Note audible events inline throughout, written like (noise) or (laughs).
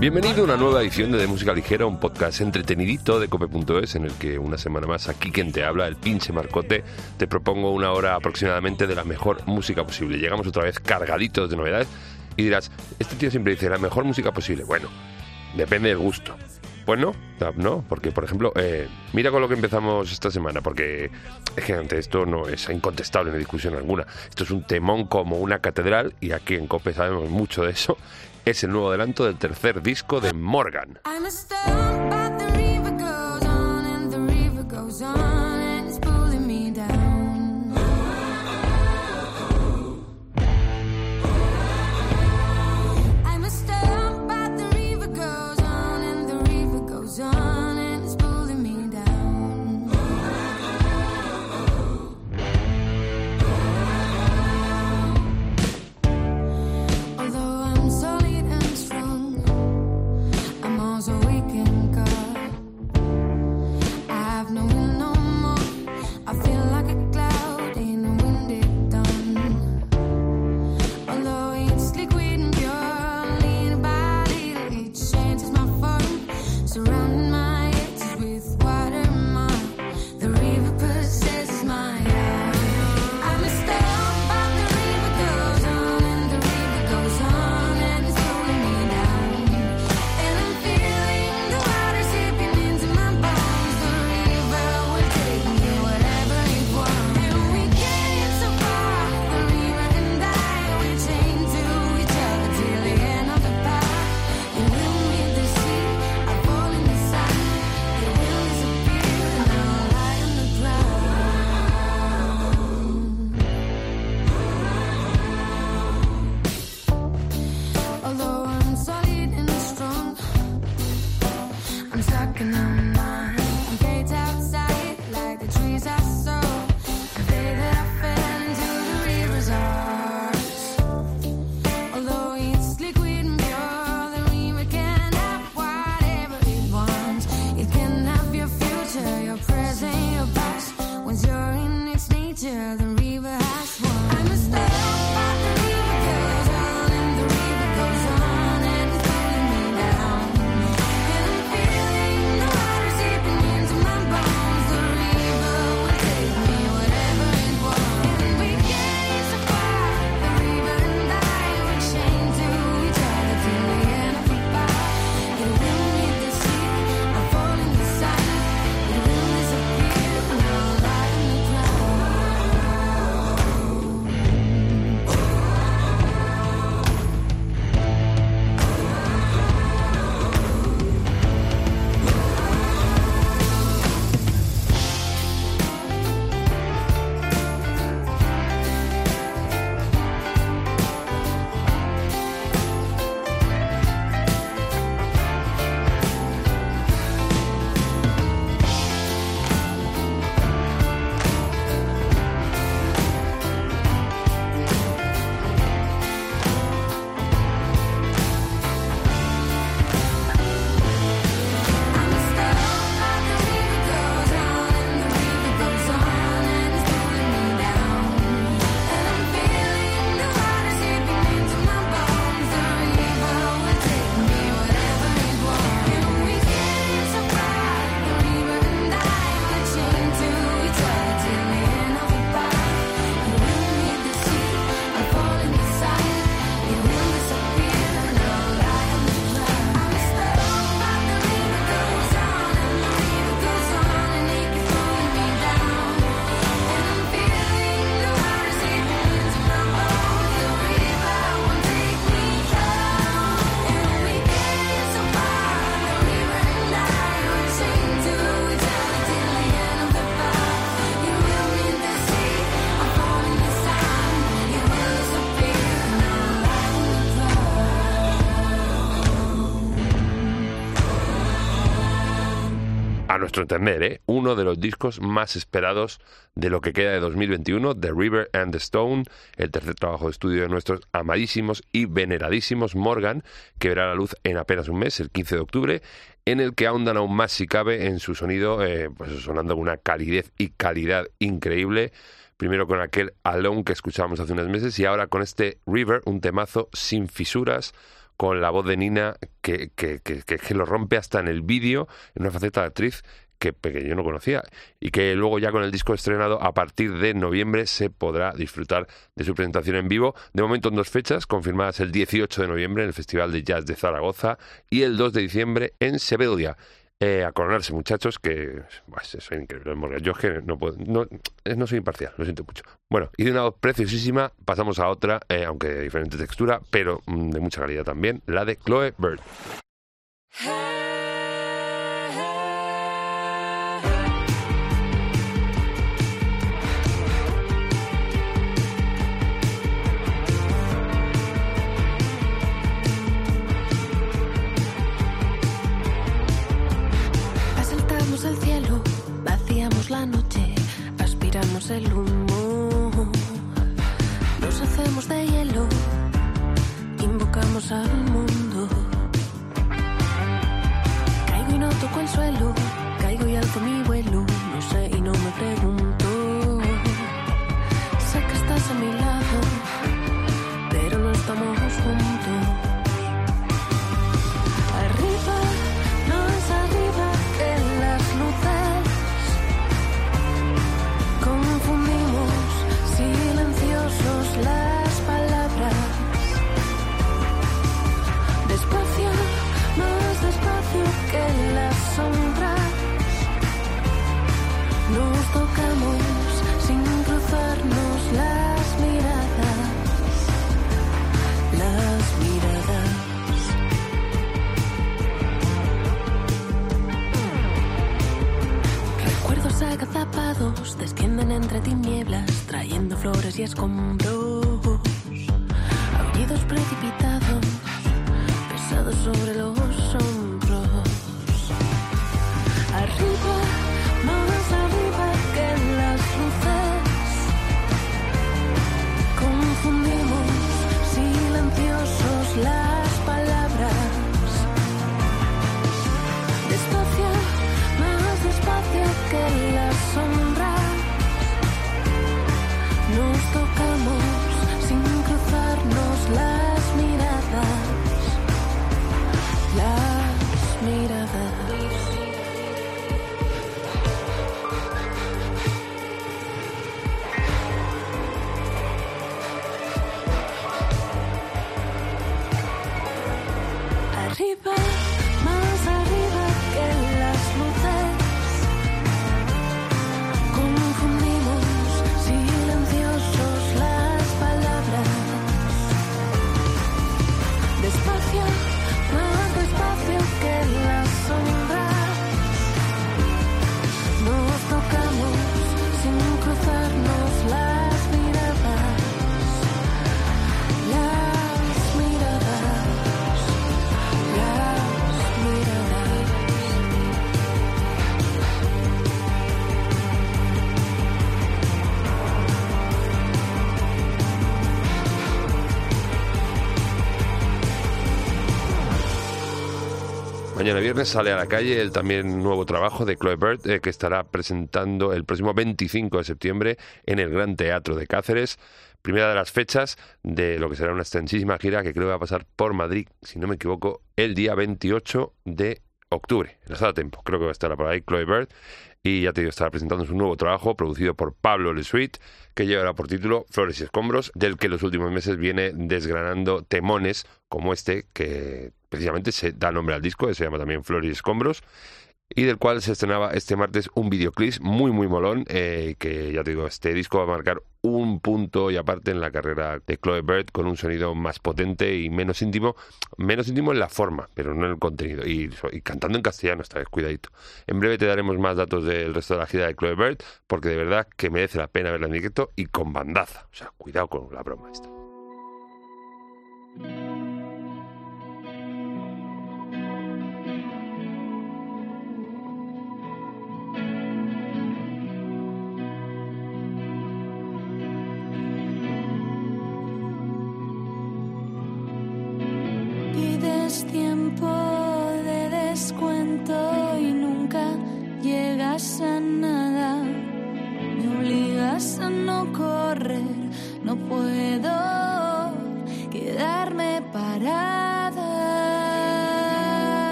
Bienvenido a una nueva edición de, de Música Ligera, un podcast entretenidito de cope.es en el que una semana más aquí quien te habla, el pinche Marcote, te propongo una hora aproximadamente de la mejor música posible. Llegamos otra vez cargaditos de novedades y dirás, este tío siempre dice la mejor música posible. Bueno, depende del gusto. Pues no, no, porque por ejemplo, eh, mira con lo que empezamos esta semana, porque es que ante esto no es incontestable, no hay discusión alguna. Esto es un temón como una catedral y aquí en Cope sabemos mucho de eso es el nuevo adelanto del tercer disco de Morgan. Entender, ¿eh? uno de los discos más esperados de lo que queda de 2021, The River and the Stone, el tercer trabajo de estudio de nuestros amadísimos y veneradísimos Morgan, que verá la luz en apenas un mes, el 15 de octubre, en el que ahondan aún más si cabe en su sonido, eh, pues sonando una calidez y calidad increíble primero con aquel Alone que escuchábamos hace unos meses y ahora con este River, un temazo sin fisuras, con la voz de Nina que, que, que, que lo rompe hasta en el vídeo, en una faceta de actriz que, yo no conocía y que luego ya con el disco estrenado a partir de noviembre se podrá disfrutar de su presentación en vivo. De momento en dos fechas, confirmadas el 18 de noviembre en el Festival de Jazz de Zaragoza y el 2 de diciembre en Sevilla. Eh, a coronarse, muchachos, que pues, es increíble. Yo es que no, puedo, no, eh, no, soy imparcial, lo siento mucho. Bueno, y de una voz preciosísima pasamos a otra, eh, aunque de diferente textura, pero mm, de mucha calidad también, la de Chloe Bird. El humo. Nos hacemos de hielo, invocamos al mundo. Caigo y no toco el suelo, descienden entre tinieblas, trayendo flores y escombros. Aullidos precipitados, pesados sobre los hombros. Arriba, Mañana viernes sale a la calle el también nuevo trabajo de Chloe Bird eh, que estará presentando el próximo 25 de septiembre en el Gran Teatro de Cáceres. Primera de las fechas de lo que será una extensísima gira que creo que va a pasar por Madrid, si no me equivoco, el día 28 de octubre, en la sala Tempo. Creo que va a estar por ahí Chloe Bird. Y ya te digo, estará presentando su nuevo trabajo producido por Pablo Lesuit, que llevará por título Flores y Escombros, del que en los últimos meses viene desgranando temones como este, que precisamente se da nombre al disco, que se llama también Flores y Escombros, y del cual se estrenaba este martes un videoclip muy muy molón eh, que ya te digo este disco va a marcar un punto y aparte en la carrera de Chloe Bird con un sonido más potente y menos íntimo menos íntimo en la forma pero no en el contenido. Y, y cantando en castellano esta vez cuidadito. En breve te daremos más datos del resto de la gira de Chloe Bird porque de verdad que merece la pena verla en directo y con bandaza. O sea cuidado con la broma esta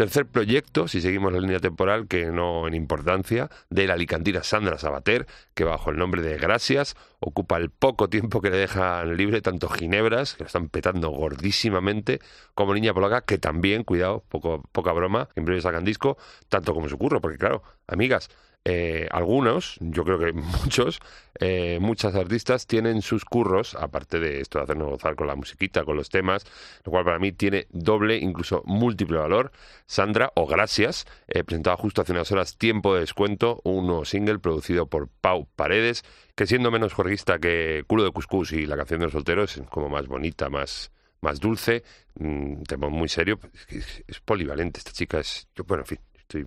Tercer proyecto, si seguimos la línea temporal, que no en importancia, de la alicantina Sandra Sabater, que bajo el nombre de Gracias ocupa el poco tiempo que le dejan libre tanto Ginebras, que lo están petando gordísimamente, como Niña Polaca, que también, cuidado, poco, poca broma, en breve sacan disco, tanto como su curro, porque claro, amigas, eh, algunos, yo creo que (laughs) muchos, eh, muchas artistas tienen sus curros, aparte de esto de hacernos gozar con la musiquita, con los temas, lo cual para mí tiene doble, incluso múltiple valor. Sandra, o Gracias, eh, presentaba justo hace unas horas Tiempo de Descuento, un nuevo single producido por Pau Paredes, que siendo menos juerguista que Culo de Cuscús y la canción de los solteros, es como más bonita, más, más dulce, un tema muy serio, es- es polivalente esta chica, es, yo, bueno, en fin, estoy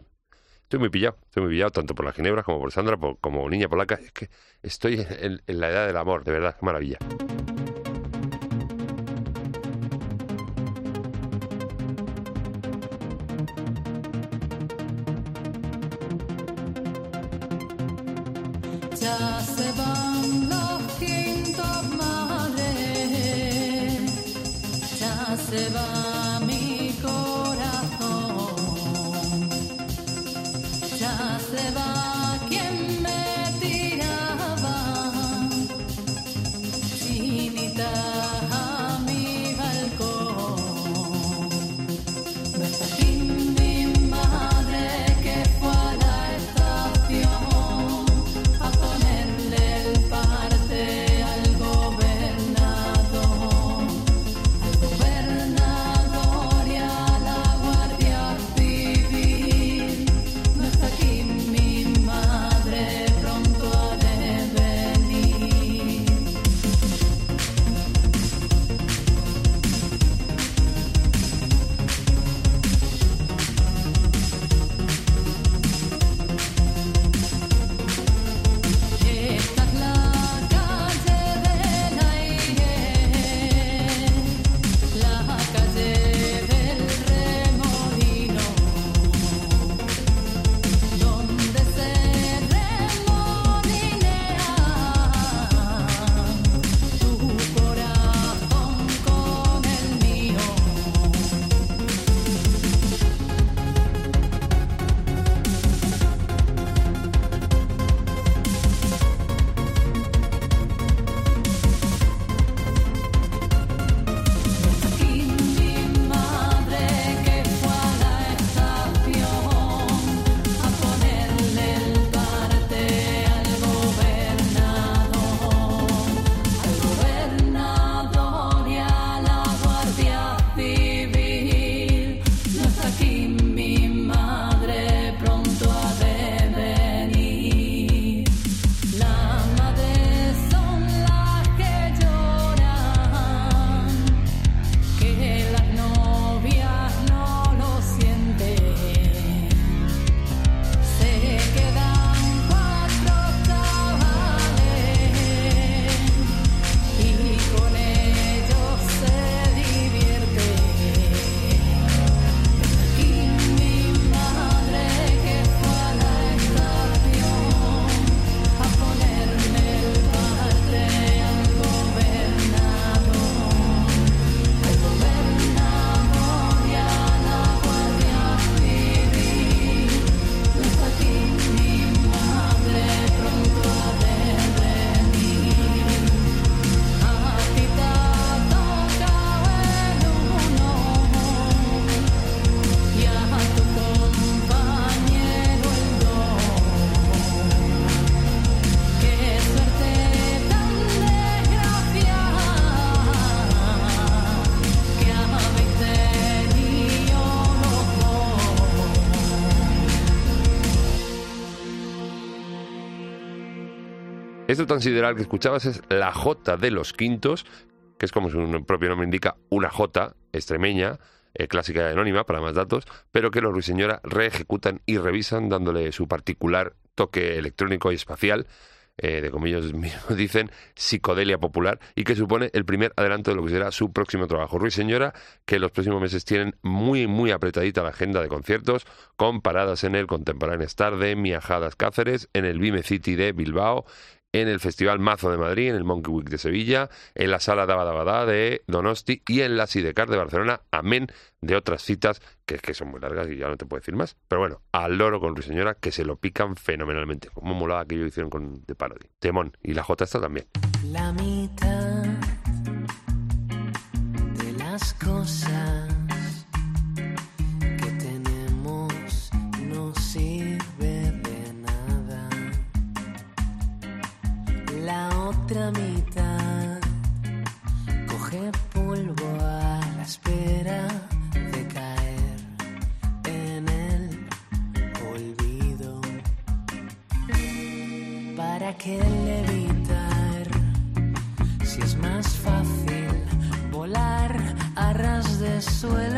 Estoy muy pillado, estoy muy pillado tanto por las ginebras como por Sandra, por- como niña polaca. Es que estoy en, en la edad del amor, de verdad, qué maravilla. Esto tan sideral que escuchabas es la J de los Quintos, que es como su propio nombre indica, una J extremeña, eh, clásica y anónima para más datos, pero que los Ruiseñora reejecutan y revisan dándole su particular toque electrónico y espacial eh, de como ellos (laughs) mismos dicen, psicodelia popular y que supone el primer adelanto de lo que será su próximo trabajo. Ruiz Señora, que los próximos meses tienen muy, muy apretadita la agenda de conciertos, con paradas en el Contemporáneo Star de Miajadas Cáceres, en el Vime City de Bilbao, en el Festival Mazo de Madrid, en el Monkey Week de Sevilla, en la Sala Dabadabadá de Donosti y en la Sidecar de Barcelona, amén de otras citas que, son muy largas y ya no te puedo decir más. Pero bueno, al loro con Ruiseñora que se lo pican fenomenalmente. Como molaba aquello que hicieron con The Parody. Temón. Y la J está también. La mitad de las cosas otra mitad coge polvo a la espera de caer en el olvido. ¿Para qué levitar si es más fácil volar a ras de suelo?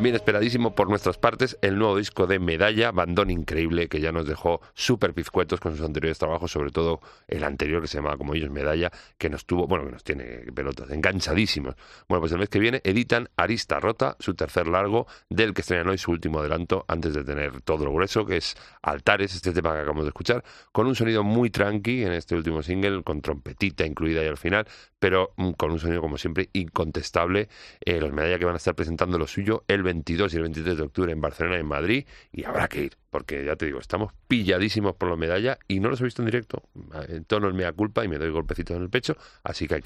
También esperadísimo por nuestras partes el nuevo disco de Medalla, bandón increíble que ya nos dejó súper pizcuetos con sus anteriores trabajos, sobre todo el anterior que se llamaba como ellos Medalla, que nos tuvo, bueno, que nos tiene pelotas, enganchadísimos. Bueno, pues el mes que viene editan Arista Rota, su tercer largo, del que estrenan hoy su último adelanto, antes de tener todo lo grueso, que es Altares, este tema que acabamos de escuchar, con un sonido muy tranqui en este último single, con trompetita incluida ahí al final, pero mm, con un sonido como siempre incontestable. Eh, los Medalla que van a estar presentando lo suyo el 22 y el 23 de octubre en Barcelona y en Madrid, y habrá que ir, porque ya te digo, estamos pilladísimos por los Medalla y no los he visto en directo. En tono el mea culpa y me doy golpecitos en el pecho, así que hay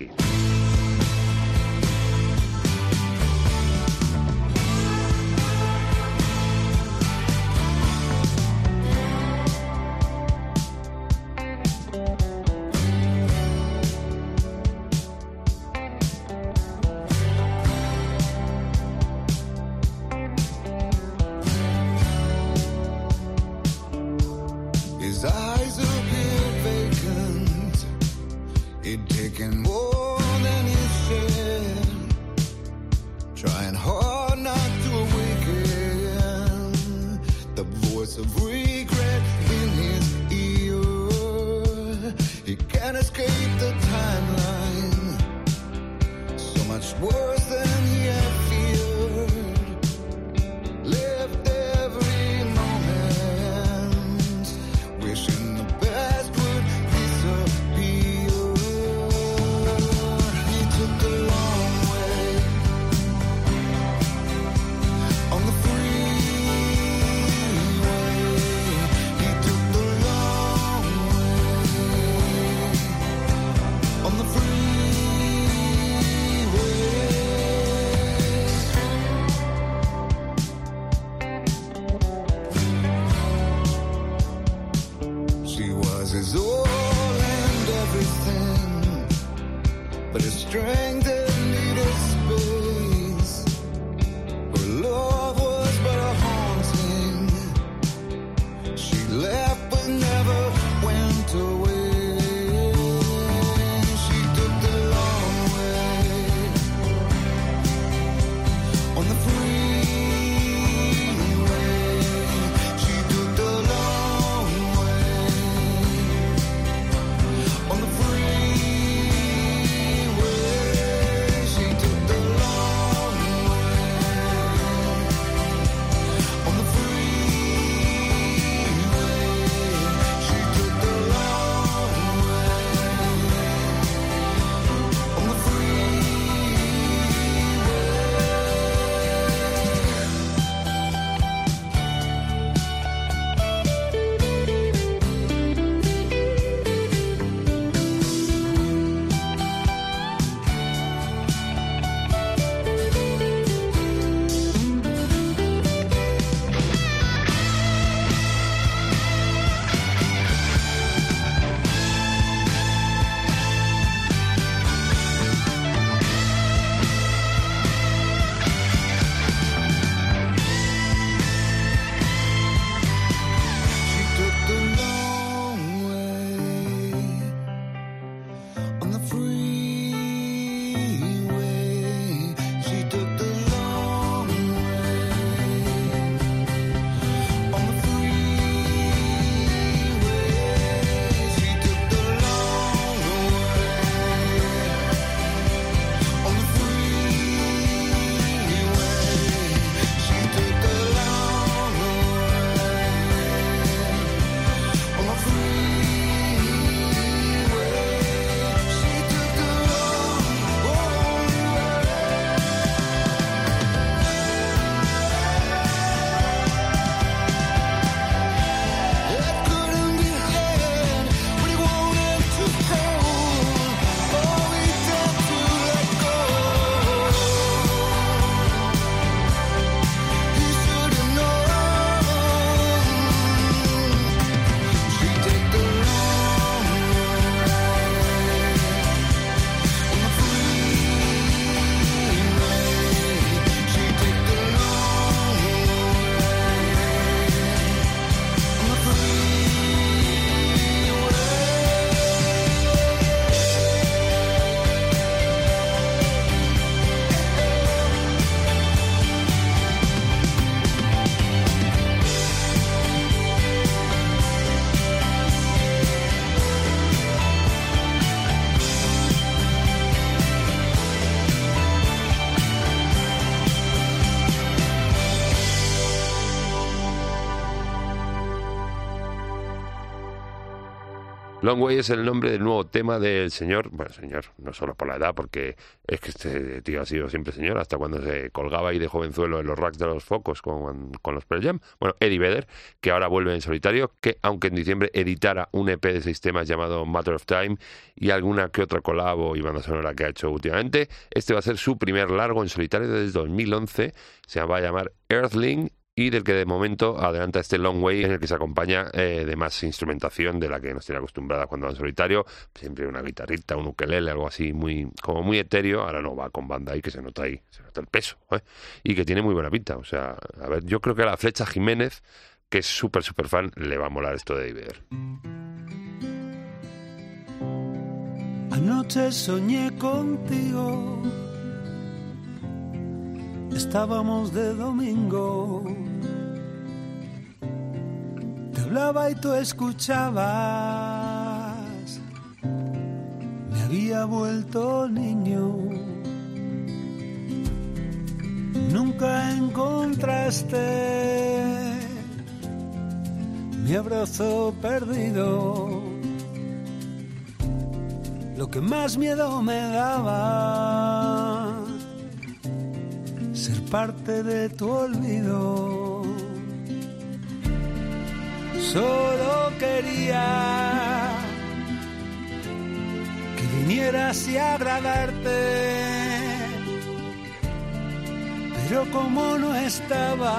Long Way es el nombre del nuevo tema del señor, bueno, señor, no solo por la edad, porque es que este tío ha sido siempre señor, hasta cuando se colgaba ahí de jovenzuelo en los racks de los focos con, con los Pearl Jam. Bueno, Eddie Vedder, que ahora vuelve en solitario, que aunque en diciembre editara un EP de seis temas llamado Matter of Time y alguna que otra colabo y banda sonora que ha hecho últimamente, este va a ser su primer largo en solitario desde 2011, se va a llamar Earthling y del que de momento adelanta este Long Way en el que se acompaña eh, de más instrumentación de la que nos tiene acostumbrada cuando va en solitario, siempre una guitarrita, un ukelele, algo así muy como muy etéreo, ahora no va con banda ahí que se nota ahí, se nota el peso, ¿eh? y que tiene muy buena pinta, o sea, a ver, yo creo que a la Flecha Jiménez, que es súper súper fan, le va a molar esto de Iber. Anoche soñé contigo, estábamos de domingo. Te hablaba y tú escuchabas, me había vuelto niño. Nunca encontraste mi abrazo perdido lo que más miedo me daba, ser parte de tu olvido. Solo quería que vinieras y agradarte, pero como no estabas,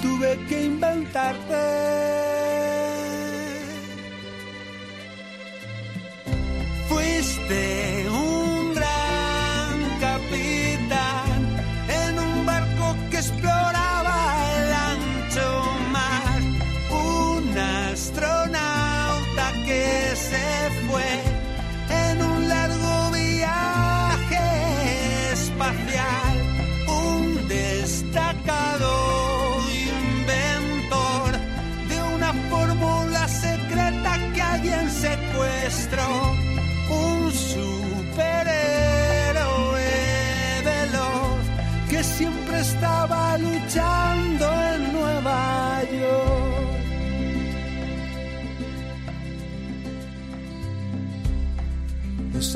tuve que inventarte. Fuiste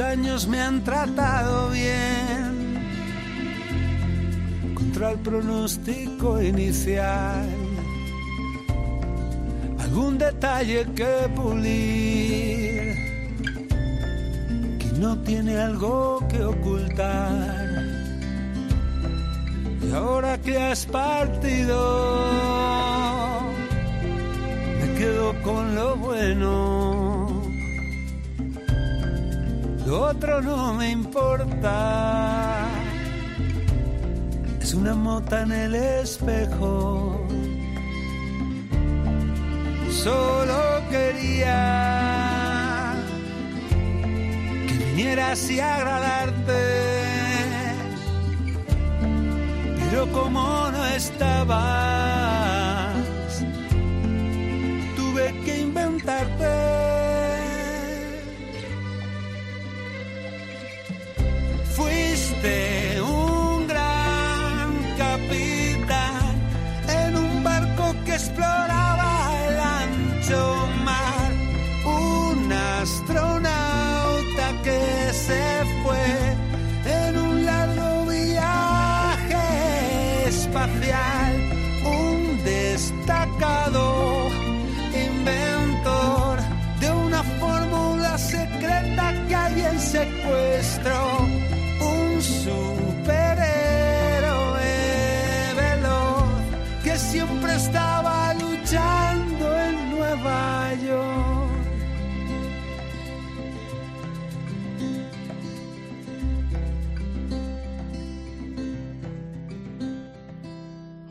años me han tratado bien contra el pronóstico inicial. Algún detalle que pulir no tiene algo que ocultar. Y ahora que has partido, me quedo con lo bueno. Lo otro no me importa. Es una mota en el espejo. Solo quería vinieras y agradarte. Pero como no estabas, Fuiste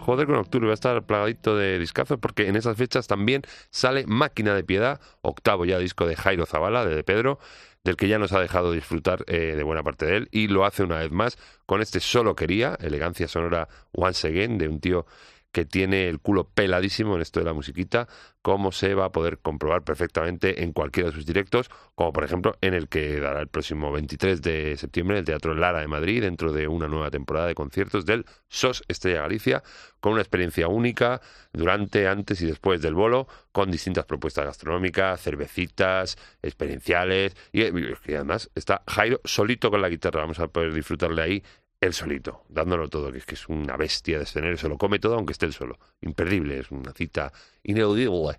Joder con octubre, va a estar plagadito de discazos porque en esas fechas también sale Máquina de Piedad, octavo ya disco de Jairo Zavala, de, de Pedro, del que ya nos ha dejado disfrutar eh, de buena parte de él y lo hace una vez más con este Solo Quería, elegancia sonora once again de un tío que tiene el culo peladísimo en esto de la musiquita, como se va a poder comprobar perfectamente en cualquiera de sus directos, como por ejemplo en el que dará el próximo 23 de septiembre en el Teatro Lara de Madrid, dentro de una nueva temporada de conciertos del SOS Estrella Galicia, con una experiencia única durante, antes y después del bolo, con distintas propuestas gastronómicas, cervecitas, experienciales, y, y además está Jairo solito con la guitarra, vamos a poder disfrutarle ahí él solito, dándolo todo, que es que es una bestia de escenario, se lo come todo aunque esté él solo. Imperdible, es una cita ineludible.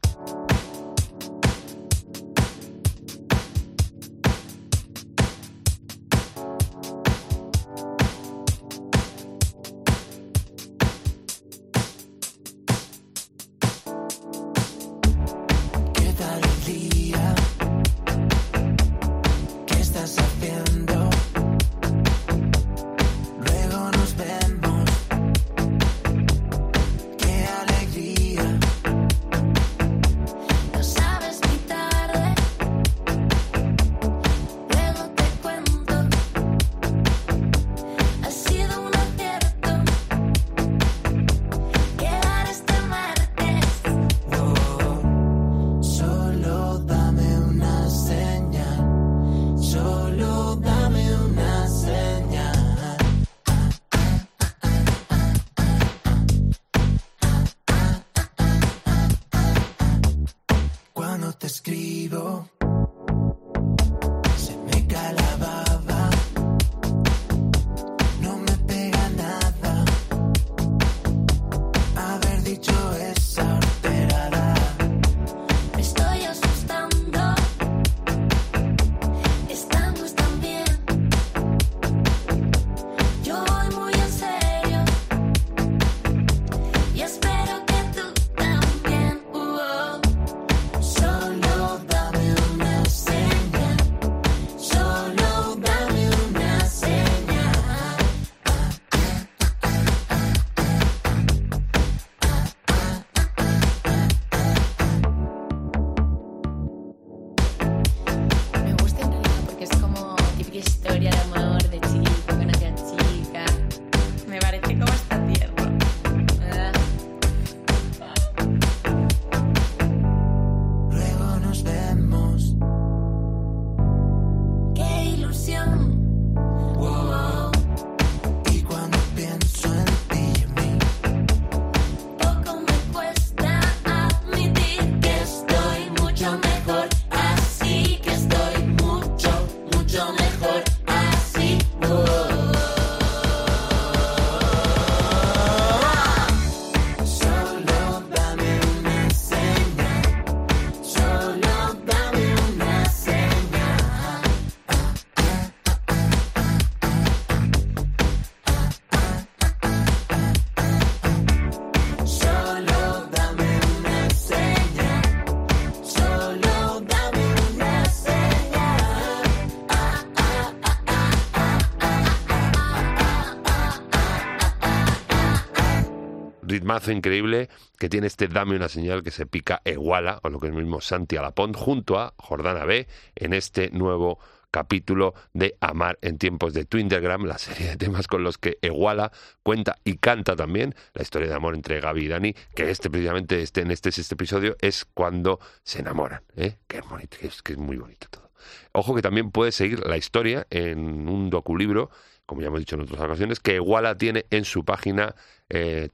Increíble que tiene este Dame una señal que se pica Iguala, o lo que es mismo Santi Alapont, junto a Jordana B, en este nuevo capítulo de Amar en tiempos de Twindergram, la serie de temas con los que Iguala cuenta y canta también la historia de amor entre Gaby y Dani, que este precisamente este, en este sexto episodio es cuando se enamoran, ¿eh? que es que que es muy bonito todo. Ojo que también puedes seguir la historia en un doculibro, como ya hemos dicho en otras ocasiones, que Iguala tiene en su página eh.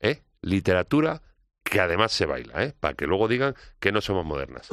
¿eh? Literatura que además se baila, ¿eh? para que luego digan que no somos modernas.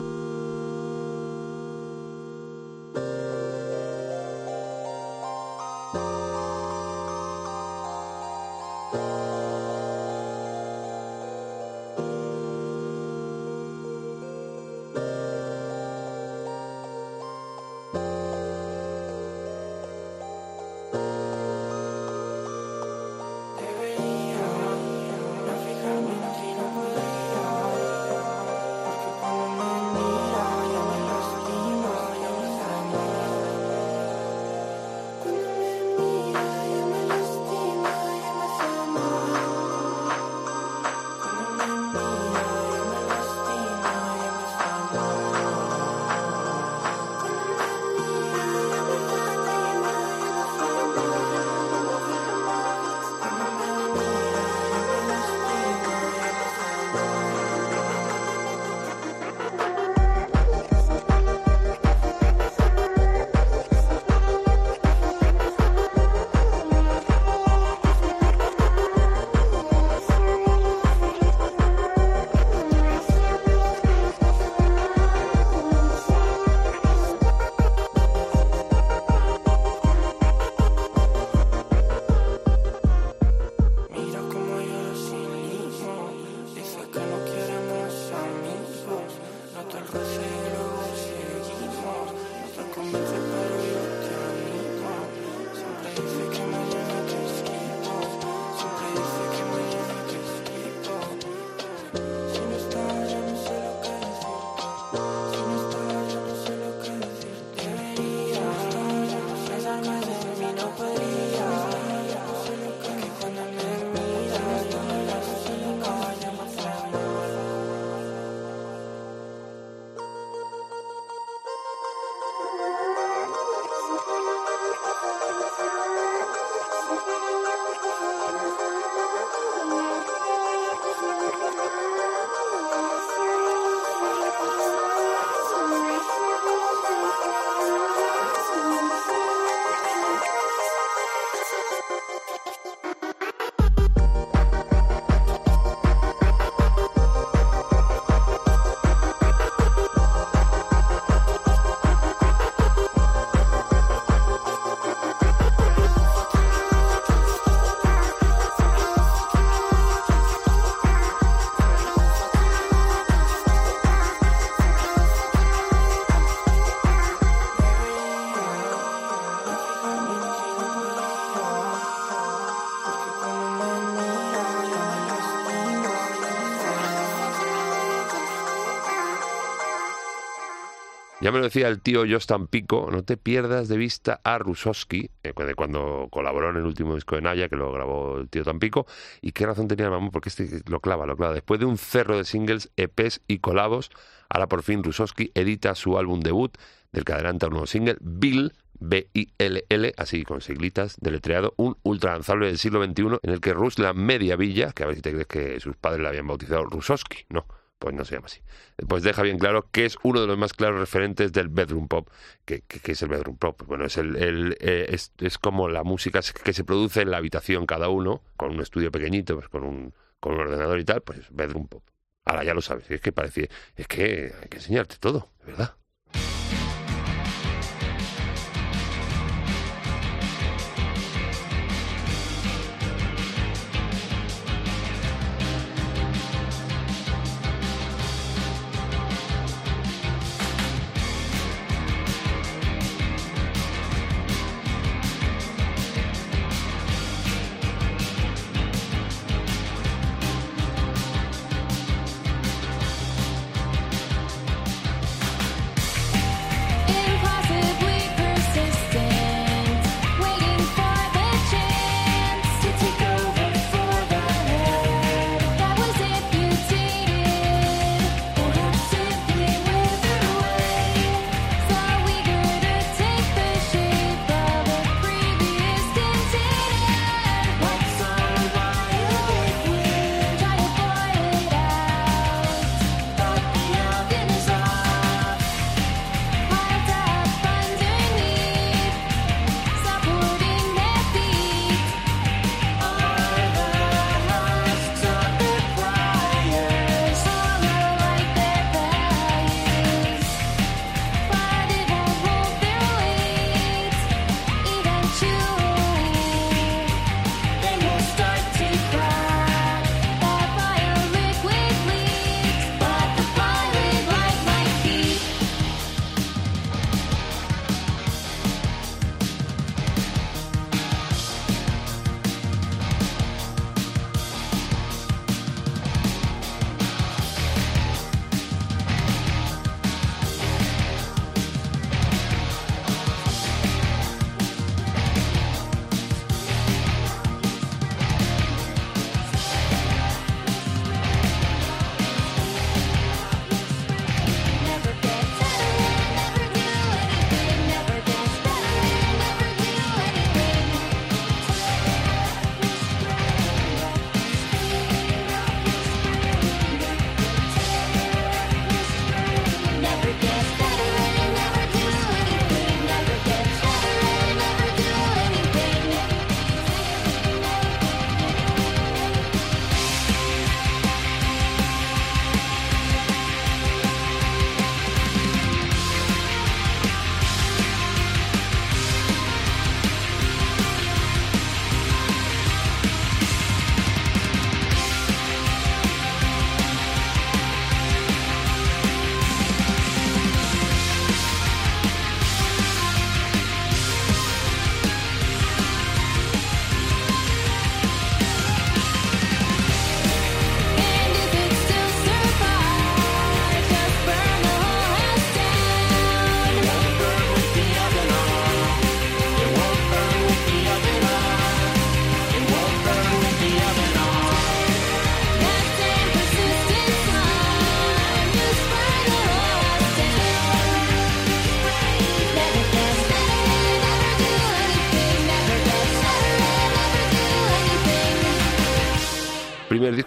Ya me lo decía el tío Jostan Pico, no te pierdas de vista a Rusowski, eh, cuando colaboró en el último disco de Naya, que lo grabó el tío Tampico, y qué razón tenía el mamón, porque este lo clava, lo clava. Después de un cerro de singles, EPs y colabos, ahora por fin Rusowski edita su álbum debut, del que adelanta un nuevo single, Bill, B-I-L-L, así con siglitas, deletreado, un ultra lanzable del siglo XXI en el que Rus, la media villa, que a ver si te crees que sus padres la habían bautizado Rusowski, no, pues no se llama así. Pues deja bien claro que es uno de los más claros referentes del bedroom pop. ¿Qué, es el bedroom pop? Bueno, es, el, eh, es, es como la música que se produce en la habitación cada uno, con un estudio pequeñito, pues con un, con un ordenador y tal, pues bedroom pop. Ahora ya lo sabes, es que parece, es que hay que enseñarte todo, de verdad.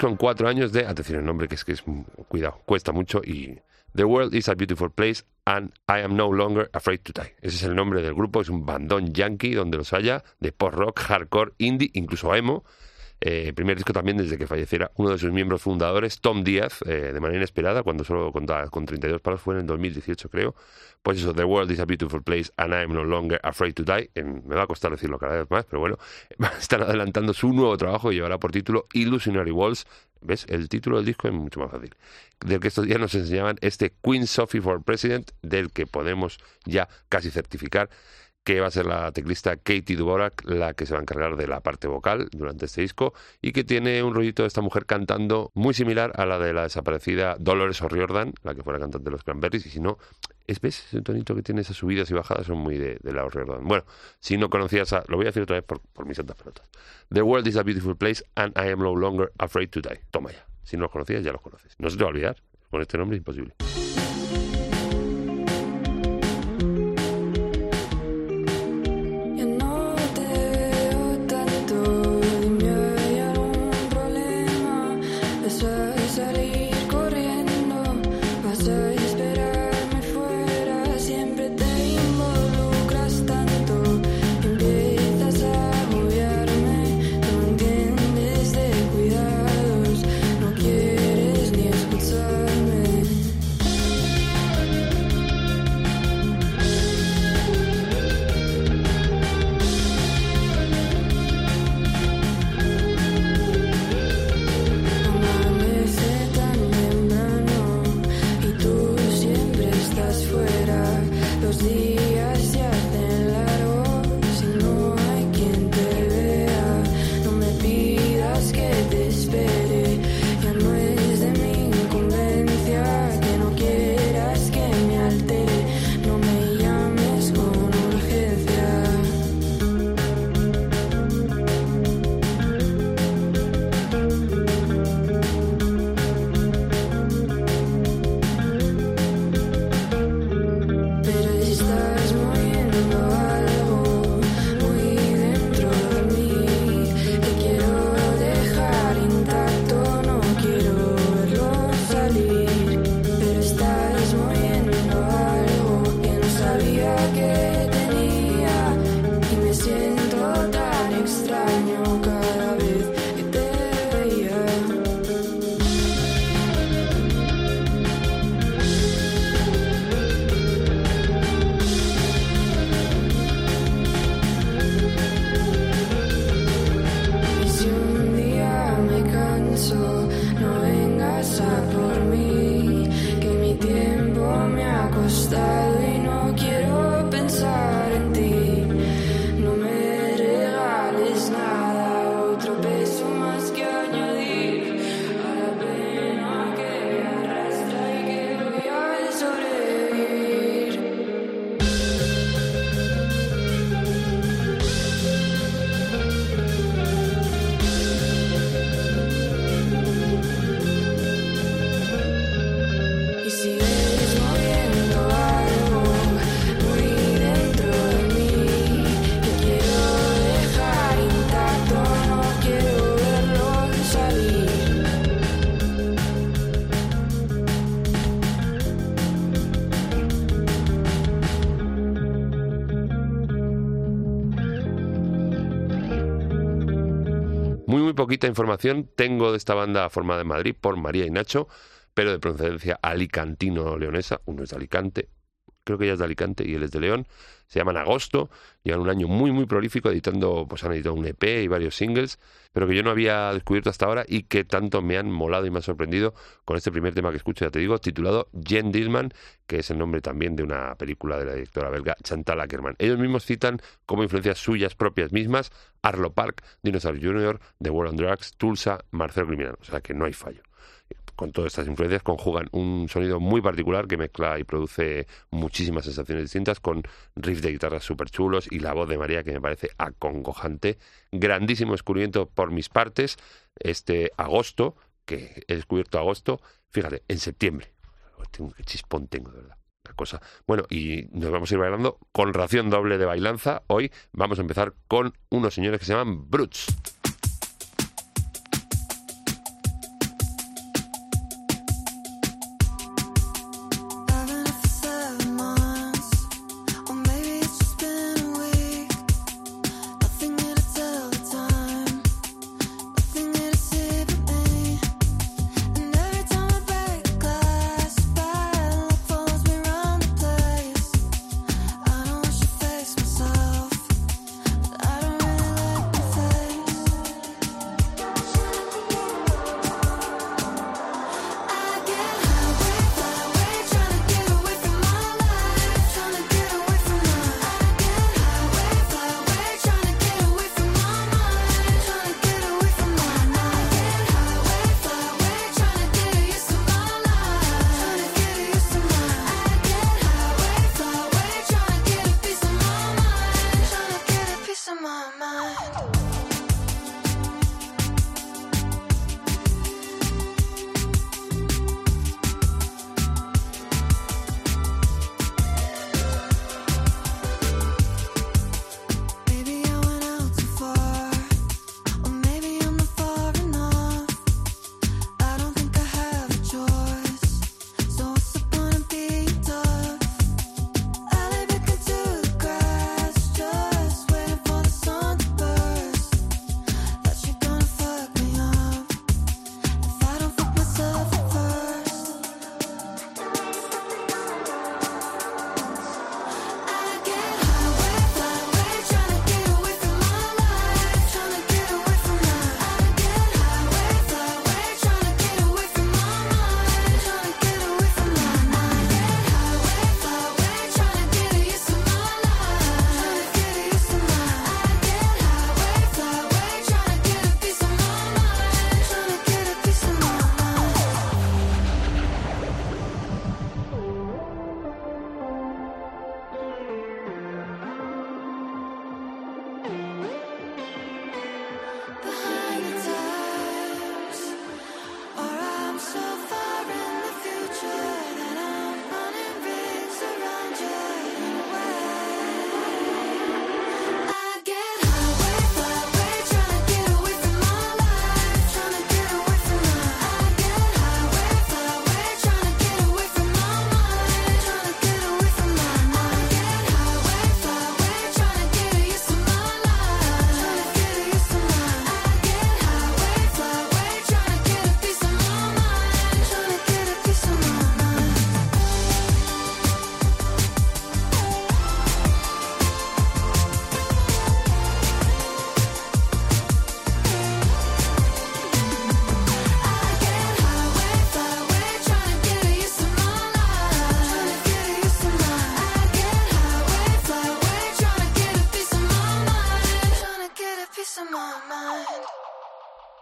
En cuatro años de, atención el nombre que es que es, cuidado, cuesta mucho y The World is a Beautiful Place and I am no longer afraid to die. Ese es el nombre del grupo, es un bandón yankee donde los haya, de post-rock, hardcore, indie, incluso emo. Eh, primer disco también desde que falleciera uno de sus miembros fundadores, Tom Díaz, eh, de manera inesperada, cuando solo contaba con 32 palos, fue en el 2018 creo. Pues eso, The World is a Beautiful Place and I am no longer afraid to die. Me va a costar decirlo cada vez más, pero bueno, (laughs) están adelantando su nuevo trabajo y llevará por título Illusionary Walls. ¿Ves? El título del disco es mucho más fácil. Del que estos días nos enseñaban este Queen Sophie for President, del que podemos ya casi certificar que va a ser la teclista Katie Dvorak la que se va a encargar de la parte vocal durante este disco y que tiene un rollito de esta mujer cantando muy similar a la de la desaparecida Dolores O'Riordan, la que fuera cantante de los Cranberries, y si no, es, ¿ves? Ese tonito que tiene esas subidas y bajadas son muy de, de la O'Riordan. Bueno, si no conocías a... Lo voy a decir otra vez por, por mis santas pelotas. The world is a beautiful place and I am no longer afraid to die. Toma ya. Si no los conocías, ya los conoces. No se te va a olvidar. Con este nombre es imposible. Poquita información tengo de esta banda formada en Madrid por María y Nacho, pero de procedencia alicantino-leonesa. Uno es de Alicante, creo que ella es de Alicante y él es de León. Se llaman Agosto, llevan un año muy, muy prolífico editando, pues han editado un EP y varios singles, pero que yo no había descubierto hasta ahora y que tanto me han molado y me han sorprendido con este primer tema que escucho, ya te digo, titulado Jen Dillman, que es el nombre también de una película de la directora belga Chantal Ackerman. Ellos mismos citan como influencias suyas propias mismas Arlo Park, Dinosaur Jr., The War on Drugs, Tulsa, Marcelo Criminal, o sea que no hay fallo con todas estas influencias conjugan un sonido muy particular que mezcla y produce muchísimas sensaciones distintas con riffs de guitarras súper chulos y la voz de María que me parece acongojante. Grandísimo descubrimiento por mis partes este agosto, que he descubierto agosto, fíjate, en septiembre. Tengo que chispón tengo, de verdad. Cosa. Bueno, y nos vamos a ir bailando con ración doble de bailanza. Hoy vamos a empezar con unos señores que se llaman Brutes.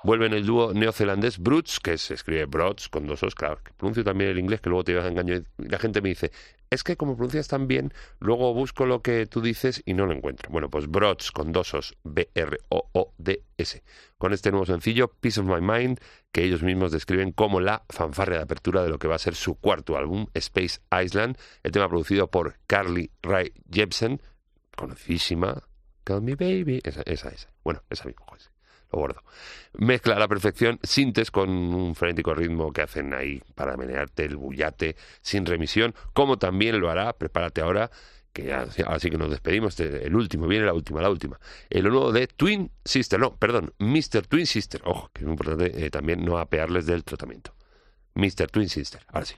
Vuelven el dúo neozelandés Brutes, que se escribe Broads con dos os, claro, que pronuncio también el inglés, que luego te llevas a engaño. Y la gente me dice, es que como pronuncias tan bien, luego busco lo que tú dices y no lo encuentro. Bueno, pues Broads con dos os, B-R-O-O-D-S. Con este nuevo sencillo, Peace of My Mind, que ellos mismos describen como la fanfarria de apertura de lo que va a ser su cuarto álbum, Space Island, el tema producido por Carly Rae Jepsen, conocidísima, Call Me Baby, esa, esa, esa. Bueno, esa misma cosa lo gordo. Mezcla a la perfección sintes con un frenético ritmo que hacen ahí para menearte el bullate sin remisión, como también lo hará, prepárate ahora, que ya, que nos despedimos, este, el último, viene la última, la última. El nuevo de Twin Sister, no, perdón, Mr. Twin Sister, ojo, que es importante eh, también no apearles del tratamiento. Mr. Twin Sister, ahora sí.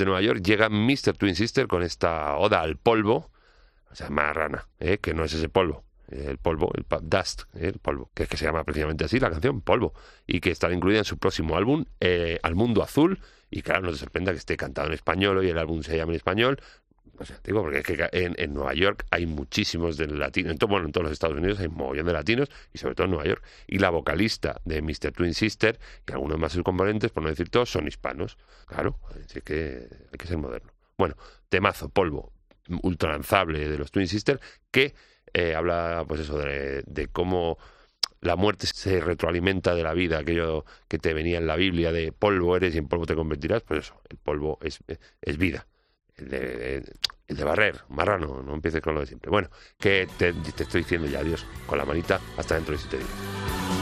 Desde Nueva York llega Mr. Twin Sister con esta oda al polvo, o sea, más rana, ¿eh? que no es ese polvo. el polvo, el dust, el polvo, que es que se llama precisamente así la canción, polvo, y que estará incluida en su próximo álbum, eh, Al Mundo Azul, y claro, no te sorprenda que esté cantado en español y el álbum se llame en español, o sea, digo, porque es que en, en Nueva York hay muchísimos de latinos, en todo, bueno, en todos los Estados Unidos hay un mogollón de latinos, y sobre todo en Nueva York. Y la vocalista de Mr. Twin Sister y algunos más sus componentes, por no decir todos, son hispanos. Claro, así que hay que ser moderno. Bueno, temazo, polvo, ultra lanzable de los Twin Sister, que eh, habla, pues eso, de, de cómo la muerte se retroalimenta de la vida, aquello que te venía en la Biblia de polvo eres y en polvo te convertirás, pues eso, el polvo es, es vida. El de, barrer, marrano, no empieces con lo de siempre. Bueno, que te, te estoy diciendo ya adiós con la manita hasta dentro de siete días.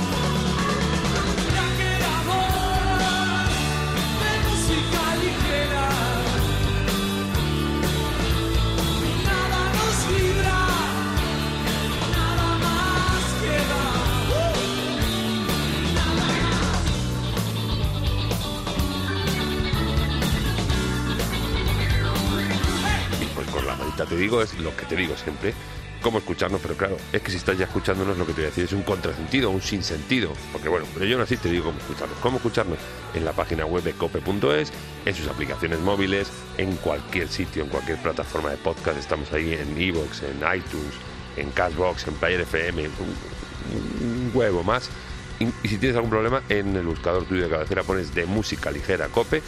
Es lo que te digo siempre, cómo escucharnos, pero claro, es que si estás ya escuchándonos, lo que te voy a decir es un contrasentido, un sinsentido, porque bueno, pero yo no así te digo cómo escucharnos. ¿Cómo escucharnos? En la página web de cope.es, en sus aplicaciones móviles, en cualquier sitio, en cualquier plataforma de podcast, estamos ahí en Evox, en iTunes, en Cashbox, en Player FM, un, un huevo más. Y, y si tienes algún problema, en el buscador tuyo de cabecera pones de música ligera cope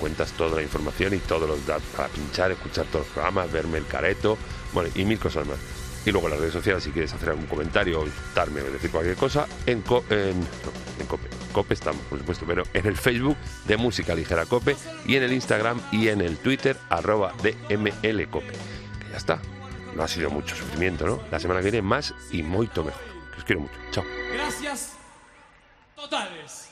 cuentas toda la información y todos los datos para pinchar, escuchar todos los programas, verme el careto, bueno, y mil cosas más. Y luego las redes sociales, si quieres hacer algún comentario o invitarme o decir cualquier cosa, en, co en, COPE. COPE estamos, por supuesto, pero en el Facebook de Música Ligera COPE y en el Instagram y en el Twitter arroba DMLCOPE. Que ya está. No ha sido mucho sufrimiento, ¿no? La semana que viene más y mucho mejor. Os quiero mucho. Chao. Gracias. Totales.